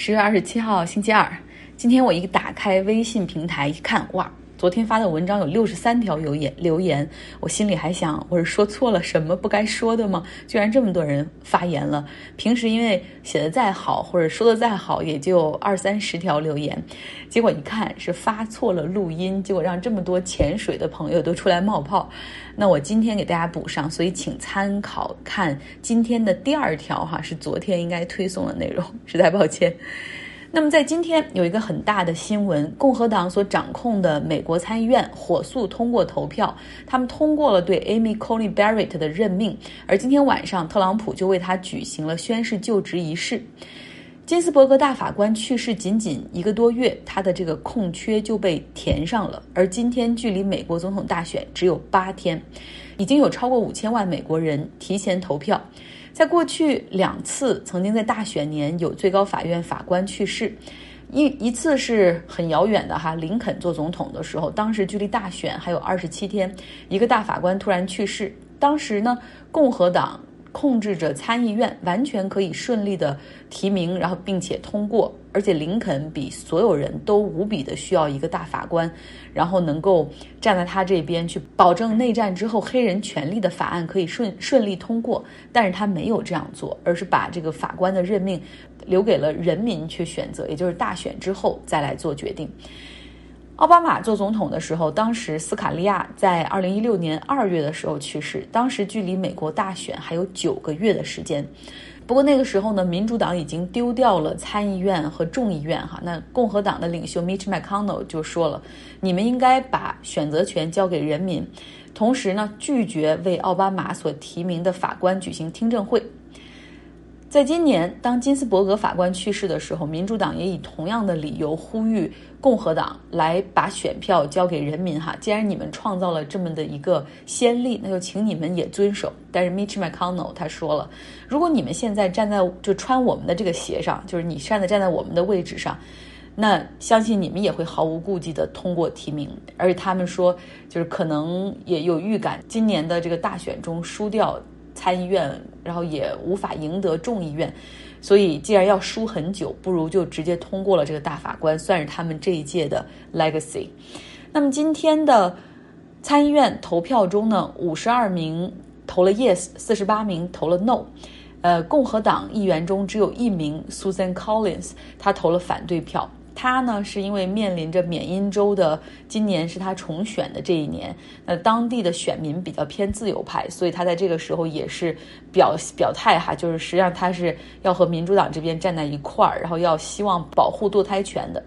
十月二十七号，星期二。今天我一打开微信平台一看，哇！昨天发的文章有六十三条留言，留言，我心里还想，我是说错了什么不该说的吗？居然这么多人发言了。平时因为写的再好或者说的再好，也就二三十条留言，结果一看是发错了录音，结果让这么多潜水的朋友都出来冒泡。那我今天给大家补上，所以请参考看今天的第二条哈，是昨天应该推送的内容，实在抱歉。那么在今天有一个很大的新闻，共和党所掌控的美国参议院火速通过投票，他们通过了对 Amy Coney Barrett 的任命，而今天晚上特朗普就为他举行了宣誓就职仪式。金斯伯格大法官去世仅仅一个多月，他的这个空缺就被填上了，而今天距离美国总统大选只有八天，已经有超过五千万美国人提前投票。在过去两次曾经在大选年有最高法院法官去世，一一次是很遥远的哈，林肯做总统的时候，当时距离大选还有二十七天，一个大法官突然去世，当时呢，共和党。控制着参议院，完全可以顺利的提名，然后并且通过。而且林肯比所有人都无比的需要一个大法官，然后能够站在他这边去保证内战之后黑人权利的法案可以顺顺利通过。但是他没有这样做，而是把这个法官的任命留给了人民去选择，也就是大选之后再来做决定。奥巴马做总统的时候，当时斯卡利亚在二零一六年二月的时候去世，当时距离美国大选还有九个月的时间。不过那个时候呢，民主党已经丢掉了参议院和众议院，哈，那共和党的领袖 Mitch McConnell 就说了，你们应该把选择权交给人民，同时呢，拒绝为奥巴马所提名的法官举行听证会。在今年，当金斯伯格法官去世的时候，民主党也以同样的理由呼吁共和党来把选票交给人民。哈，既然你们创造了这么的一个先例，那就请你们也遵守。但是 Mitch McConnell 他说了，如果你们现在站在就穿我们的这个鞋上，就是你现在站在我们的位置上，那相信你们也会毫无顾忌地通过提名。而且他们说，就是可能也有预感，今年的这个大选中输掉。参议院，然后也无法赢得众议院，所以既然要输很久，不如就直接通过了这个大法官，算是他们这一届的 legacy。那么今天的参议院投票中呢，五十二名投了 yes，四十八名投了 no。呃，共和党议员中只有一名 Susan Collins，他投了反对票。他呢，是因为面临着缅因州的今年是他重选的这一年，那当地的选民比较偏自由派，所以他在这个时候也是表表态哈，就是实际上他是要和民主党这边站在一块儿，然后要希望保护堕胎权的。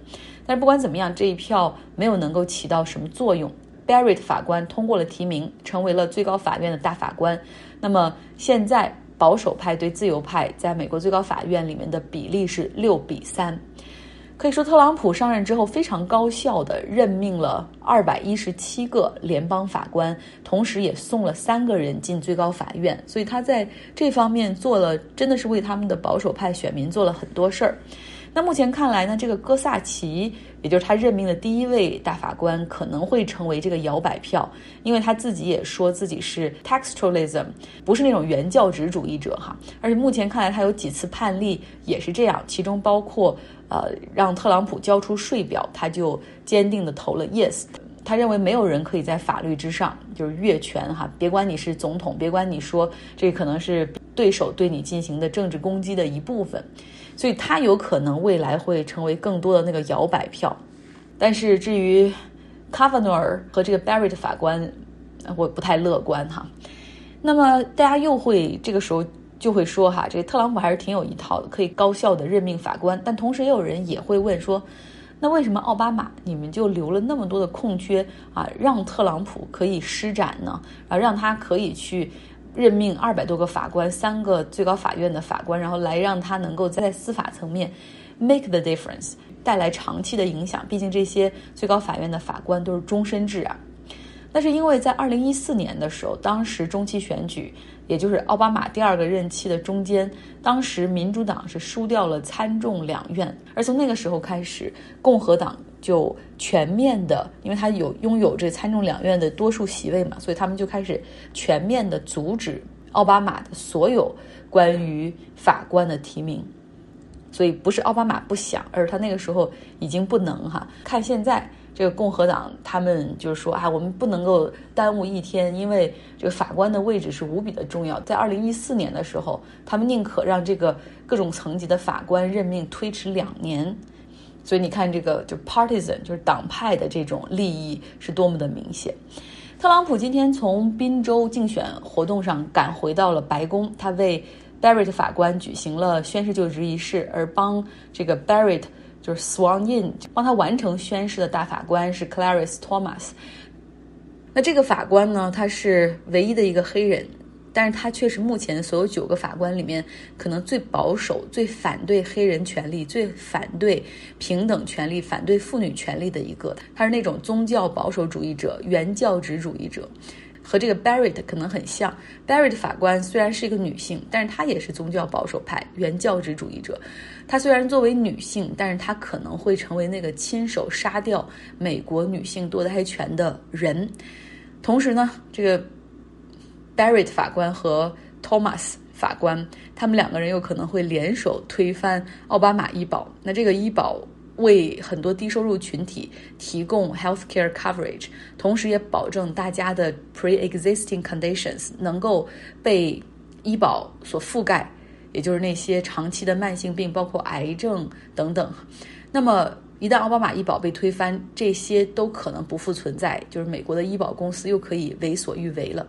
但是不管怎么样，这一票没有能够起到什么作用。Barrett 法官通过了提名，成为了最高法院的大法官。那么现在保守派对自由派在美国最高法院里面的比例是六比三。可以说，特朗普上任之后非常高效的任命了二百一十七个联邦法官，同时也送了三个人进最高法院，所以他在这方面做了，真的是为他们的保守派选民做了很多事儿。那目前看来呢，这个戈萨奇，也就是他任命的第一位大法官，可能会成为这个摇摆票，因为他自己也说自己是 textualism，不是那种原教旨主义者哈。而且目前看来，他有几次判例也是这样，其中包括。呃，让特朗普交出税表，他就坚定的投了 yes。他认为没有人可以在法律之上就是越权哈，别管你是总统，别管你说这可能是对手对你进行的政治攻击的一部分，所以他有可能未来会成为更多的那个摇摆票。但是至于 Kavanaugh 和这个 Barrett 法官，我不太乐观哈。那么大家又会这个时候。就会说哈，这个特朗普还是挺有一套的，可以高效的任命法官。但同时也有人也会问说，那为什么奥巴马你们就留了那么多的空缺啊，让特朗普可以施展呢？啊，让他可以去任命二百多个法官，三个最高法院的法官，然后来让他能够在司法层面 make the difference，带来长期的影响。毕竟这些最高法院的法官都是终身制啊。那是因为在二零一四年的时候，当时中期选举。也就是奥巴马第二个任期的中间，当时民主党是输掉了参众两院，而从那个时候开始，共和党就全面的，因为他有拥有这参众两院的多数席位嘛，所以他们就开始全面的阻止奥巴马的所有关于法官的提名。所以不是奥巴马不想，而是他那个时候已经不能哈。看现在这个共和党，他们就是说啊，我们不能够耽误一天，因为这个法官的位置是无比的重要。在二零一四年的时候，他们宁可让这个各种层级的法官任命推迟两年。所以你看，这个就 partisan 就是党派的这种利益是多么的明显。特朗普今天从宾州竞选活动上赶回到了白宫，他为 Barrett 法官举行了宣誓就职仪式，而帮这个 Barrett 就是 sworn in，帮他完成宣誓的大法官是 Clarence Thomas。那这个法官呢，他是唯一的一个黑人。但是他却是目前所有九个法官里面可能最保守、最反对黑人权利、最反对平等权利、反对妇女权利的一个。他是那种宗教保守主义者、原教旨主义者，和这个 Barrett 可能很像。Barrett 法官虽然是一个女性，但是她也是宗教保守派、原教旨主义者。她虽然作为女性，但是她可能会成为那个亲手杀掉美国女性堕胎权的人。同时呢，这个。Barrett 法官和 Thomas 法官，他们两个人有可能会联手推翻奥巴马医保。那这个医保为很多低收入群体提供 health care coverage，同时也保证大家的 pre-existing conditions 能够被医保所覆盖，也就是那些长期的慢性病，包括癌症等等。那么一旦奥巴马医保被推翻，这些都可能不复存在，就是美国的医保公司又可以为所欲为了。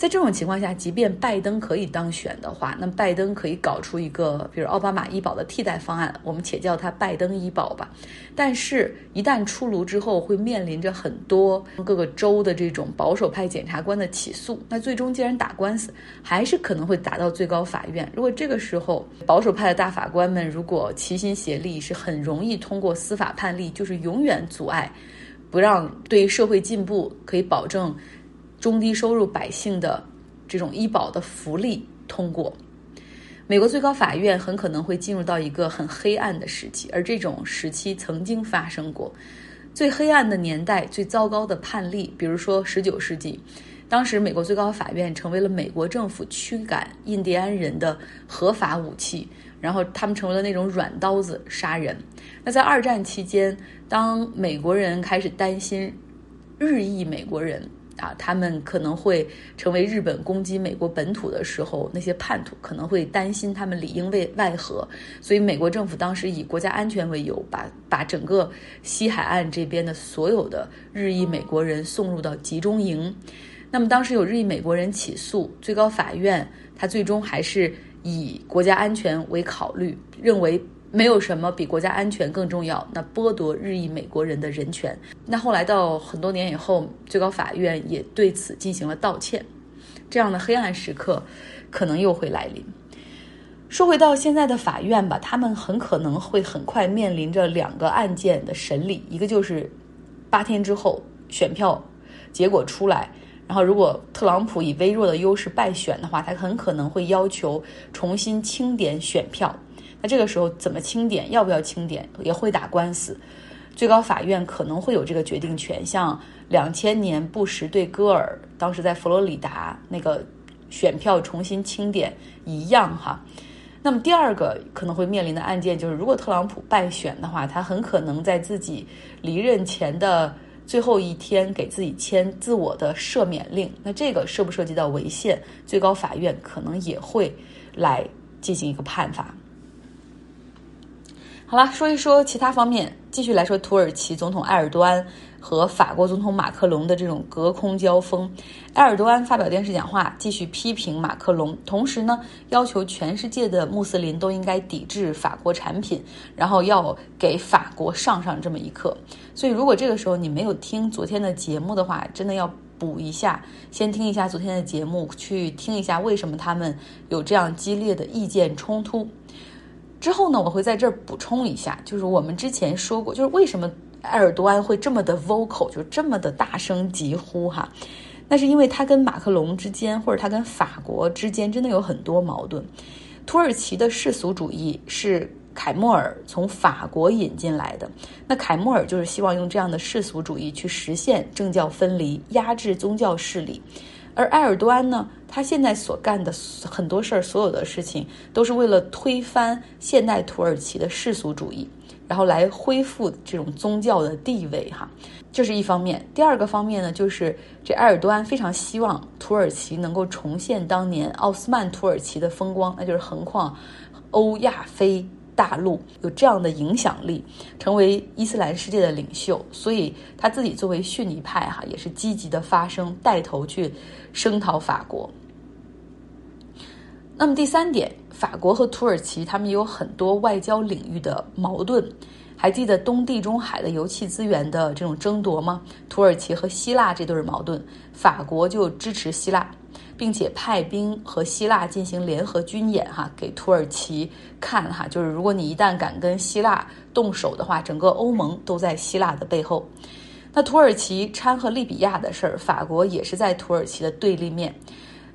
在这种情况下，即便拜登可以当选的话，那拜登可以搞出一个，比如奥巴马医保的替代方案，我们且叫它拜登医保吧。但是，一旦出炉之后，会面临着很多各个州的这种保守派检察官的起诉。那最终既然打官司，还是可能会打到最高法院。如果这个时候保守派的大法官们如果齐心协力，是很容易通过司法判例，就是永远阻碍，不让对社会进步可以保证。中低收入百姓的这种医保的福利通过，美国最高法院很可能会进入到一个很黑暗的时期，而这种时期曾经发生过。最黑暗的年代、最糟糕的判例，比如说十九世纪，当时美国最高法院成为了美国政府驱赶印第安人的合法武器，然后他们成为了那种软刀子杀人。那在二战期间，当美国人开始担心日裔美国人。啊，他们可能会成为日本攻击美国本土的时候，那些叛徒可能会担心他们里应外外合，所以美国政府当时以国家安全为由，把把整个西海岸这边的所有的日裔美国人送入到集中营。那么当时有日裔美国人起诉最高法院，他最终还是以国家安全为考虑，认为。没有什么比国家安全更重要。那剥夺日裔美国人的人权。那后来到很多年以后，最高法院也对此进行了道歉。这样的黑暗时刻可能又会来临。说回到现在的法院吧，他们很可能会很快面临着两个案件的审理，一个就是八天之后选票结果出来，然后如果特朗普以微弱的优势败选的话，他很可能会要求重新清点选票。那这个时候怎么清点？要不要清点？也会打官司。最高法院可能会有这个决定权，像两千年布什对戈尔当时在佛罗里达那个选票重新清点一样哈。那么第二个可能会面临的案件就是，如果特朗普败选的话，他很可能在自己离任前的最后一天给自己签自我的赦免令。那这个涉不涉及到违宪？最高法院可能也会来进行一个判罚。好了，说一说其他方面，继续来说土耳其总统埃尔多安和法国总统马克龙的这种隔空交锋。埃尔多安发表电视讲话，继续批评马克龙，同时呢，要求全世界的穆斯林都应该抵制法国产品，然后要给法国上上这么一课。所以，如果这个时候你没有听昨天的节目的话，真的要补一下，先听一下昨天的节目，去听一下为什么他们有这样激烈的意见冲突。之后呢，我会在这儿补充一下，就是我们之前说过，就是为什么埃尔多安会这么的 vocal，就这么的大声疾呼哈，那是因为他跟马克龙之间，或者他跟法国之间真的有很多矛盾。土耳其的世俗主义是凯末尔从法国引进来的，那凯末尔就是希望用这样的世俗主义去实现政教分离，压制宗教势力。而埃尔多安呢，他现在所干的很多事儿，所有的事情都是为了推翻现代土耳其的世俗主义，然后来恢复这种宗教的地位哈。这是一方面。第二个方面呢，就是这埃尔多安非常希望土耳其能够重现当年奥斯曼土耳其的风光，那就是横跨欧亚非。大陆有这样的影响力，成为伊斯兰世界的领袖，所以他自己作为逊尼派哈，也是积极的发声，带头去声讨法国。那么第三点，法国和土耳其他们有很多外交领域的矛盾，还记得东地中海的油气资源的这种争夺吗？土耳其和希腊这对矛盾，法国就支持希腊。并且派兵和希腊进行联合军演，哈，给土耳其看，哈，就是如果你一旦敢跟希腊动手的话，整个欧盟都在希腊的背后。那土耳其掺和利比亚的事儿，法国也是在土耳其的对立面。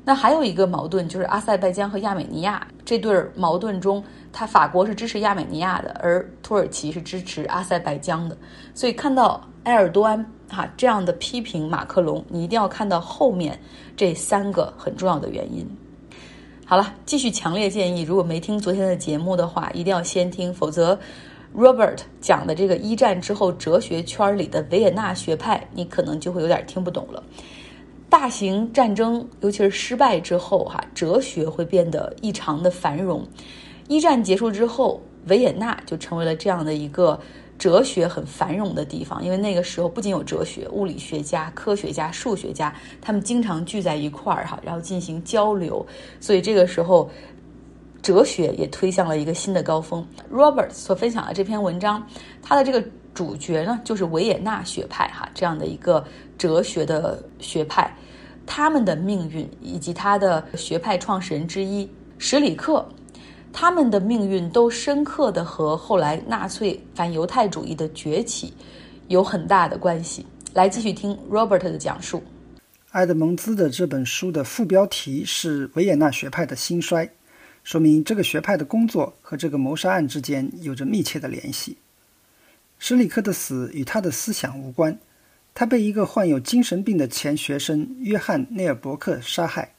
那还有一个矛盾就是阿塞拜疆和亚美尼亚这对矛盾中，他法国是支持亚美尼亚的，而土耳其是支持阿塞拜疆的。所以看到埃尔多安哈这样的批评马克龙，你一定要看到后面这三个很重要的原因。好了，继续强烈建议，如果没听昨天的节目的话，一定要先听，否则 Robert 讲的这个一战之后哲学圈里的维也纳学派，你可能就会有点听不懂了。大型战争，尤其是失败之后，哈，哲学会变得异常的繁荣。一战结束之后，维也纳就成为了这样的一个哲学很繁荣的地方。因为那个时候不仅有哲学、物理学家、科学家、数学家，他们经常聚在一块儿，哈，然后进行交流。所以这个时候，哲学也推向了一个新的高峰。Robert 所分享的这篇文章，他的这个主角呢，就是维也纳学派，哈，这样的一个哲学的学派。他们的命运以及他的学派创始人之一史里克，他们的命运都深刻的和后来纳粹反犹太主义的崛起有很大的关系。来继续听 Robert 的讲述。埃德蒙兹的这本书的副标题是“维也纳学派的兴衰”，说明这个学派的工作和这个谋杀案之间有着密切的联系。史里克的死与他的思想无关。他被一个患有精神病的前学生约翰内尔伯克杀害。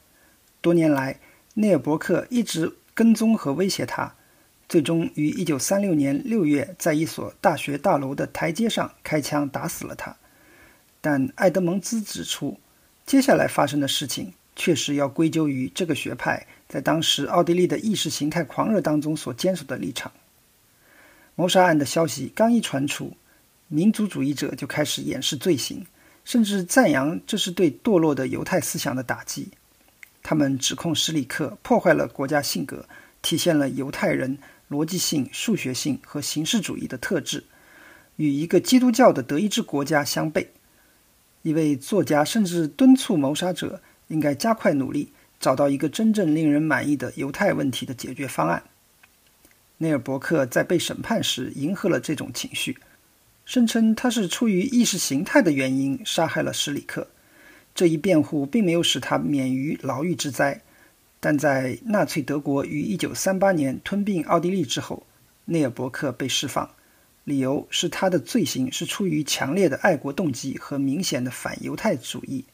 多年来，内尔伯克一直跟踪和威胁他，最终于1936年6月在一所大学大楼的台阶上开枪打死了他。但埃德蒙兹指出，接下来发生的事情确实要归咎于这个学派在当时奥地利的意识形态狂热当中所坚守的立场。谋杀案的消息刚一传出。民族主义者就开始掩饰罪行，甚至赞扬这是对堕落的犹太思想的打击。他们指控史里克破坏了国家性格，体现了犹太人逻辑性、数学性和形式主义的特质，与一个基督教的德意志国家相悖。一位作家甚至敦促谋杀者应该加快努力，找到一个真正令人满意的犹太问题的解决方案。内尔伯克在被审判时迎合了这种情绪。声称他是出于意识形态的原因杀害了史里克，这一辩护并没有使他免于牢狱之灾。但在纳粹德国于1938年吞并奥地利之后，内尔伯克被释放，理由是他的罪行是出于强烈的爱国动机和明显的反犹太主义。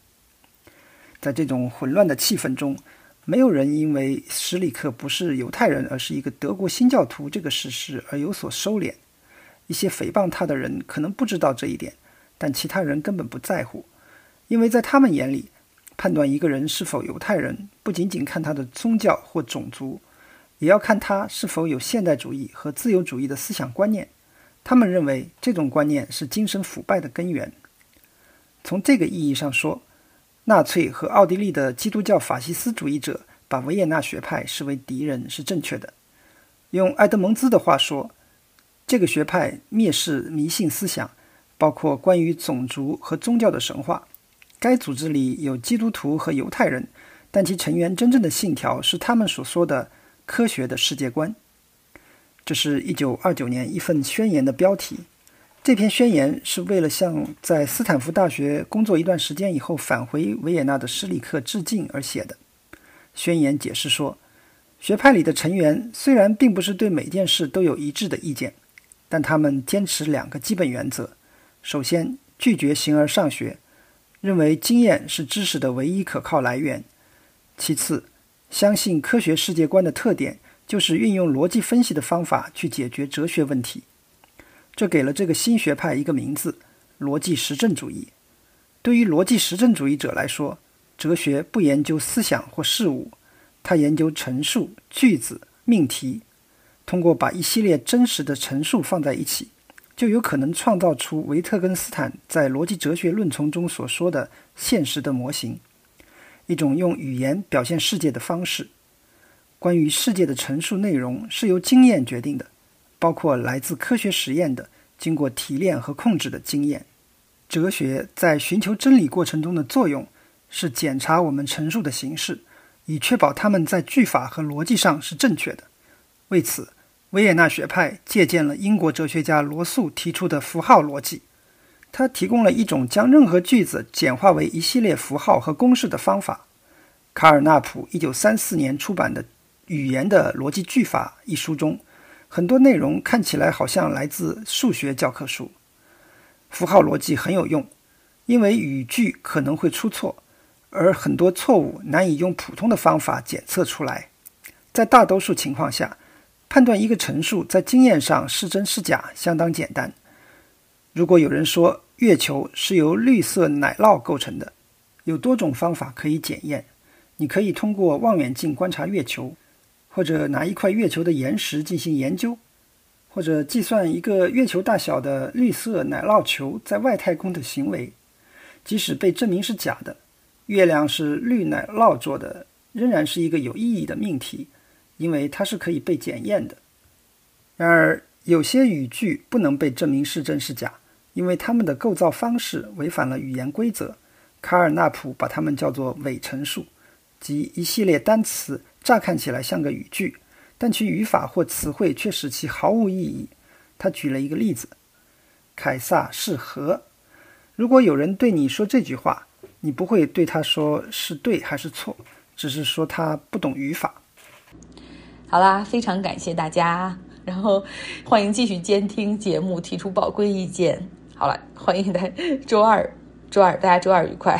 在这种混乱的气氛中，没有人因为史里克不是犹太人而是一个德国新教徒这个事实而有所收敛。一些诽谤他的人可能不知道这一点，但其他人根本不在乎，因为在他们眼里，判断一个人是否犹太人，不仅仅看他的宗教或种族，也要看他是否有现代主义和自由主义的思想观念。他们认为这种观念是精神腐败的根源。从这个意义上说，纳粹和奥地利的基督教法西斯主义者把维也纳学派视为敌人是正确的。用埃德蒙兹的话说。这个学派蔑视迷信思想，包括关于种族和宗教的神话。该组织里有基督徒和犹太人，但其成员真正的信条是他们所说的科学的世界观。这是一九二九年一份宣言的标题。这篇宣言是为了向在斯坦福大学工作一段时间以后返回维也纳的施里克致敬而写的。宣言解释说，学派里的成员虽然并不是对每件事都有一致的意见。但他们坚持两个基本原则：首先，拒绝形而上学；认为经验是知识的唯一可靠来源。其次，相信科学世界观的特点就是运用逻辑分析的方法去解决哲学问题，这给了这个新学派一个名字——逻辑实证主义。对于逻辑实证主义者来说，哲学不研究思想或事物，他研究陈述、句子、命题。通过把一系列真实的陈述放在一起，就有可能创造出维特根斯坦在《逻辑哲学论丛》中所说的现实的模型，一种用语言表现世界的方式。关于世界的陈述内容是由经验决定的，包括来自科学实验的、经过提炼和控制的经验。哲学在寻求真理过程中的作用是检查我们陈述的形式，以确保它们在句法和逻辑上是正确的。为此，维也纳学派借鉴了英国哲学家罗素提出的符号逻辑，他提供了一种将任何句子简化为一系列符号和公式的方法。卡尔纳普1934年出版的《语言的逻辑句法》一书中，很多内容看起来好像来自数学教科书。符号逻辑很有用，因为语句可能会出错，而很多错误难以用普通的方法检测出来。在大多数情况下，判断一个陈述在经验上是真是假相当简单。如果有人说月球是由绿色奶酪构成的，有多种方法可以检验。你可以通过望远镜观察月球，或者拿一块月球的岩石进行研究，或者计算一个月球大小的绿色奶酪球在外太空的行为。即使被证明是假的，月亮是绿奶酪做的，仍然是一个有意义的命题。因为它是可以被检验的。然而，有些语句不能被证明是真是假，因为它们的构造方式违反了语言规则。卡尔纳普把它们叫做伪陈述，即一系列单词乍看起来像个语句，但其语法或词汇却使其毫无意义。他举了一个例子：“凯撒是和。”如果有人对你说这句话，你不会对他说是对还是错，只是说他不懂语法。好啦，非常感谢大家，然后欢迎继续监听节目，提出宝贵意见。好了，欢迎大家周二，周二大家周二愉快。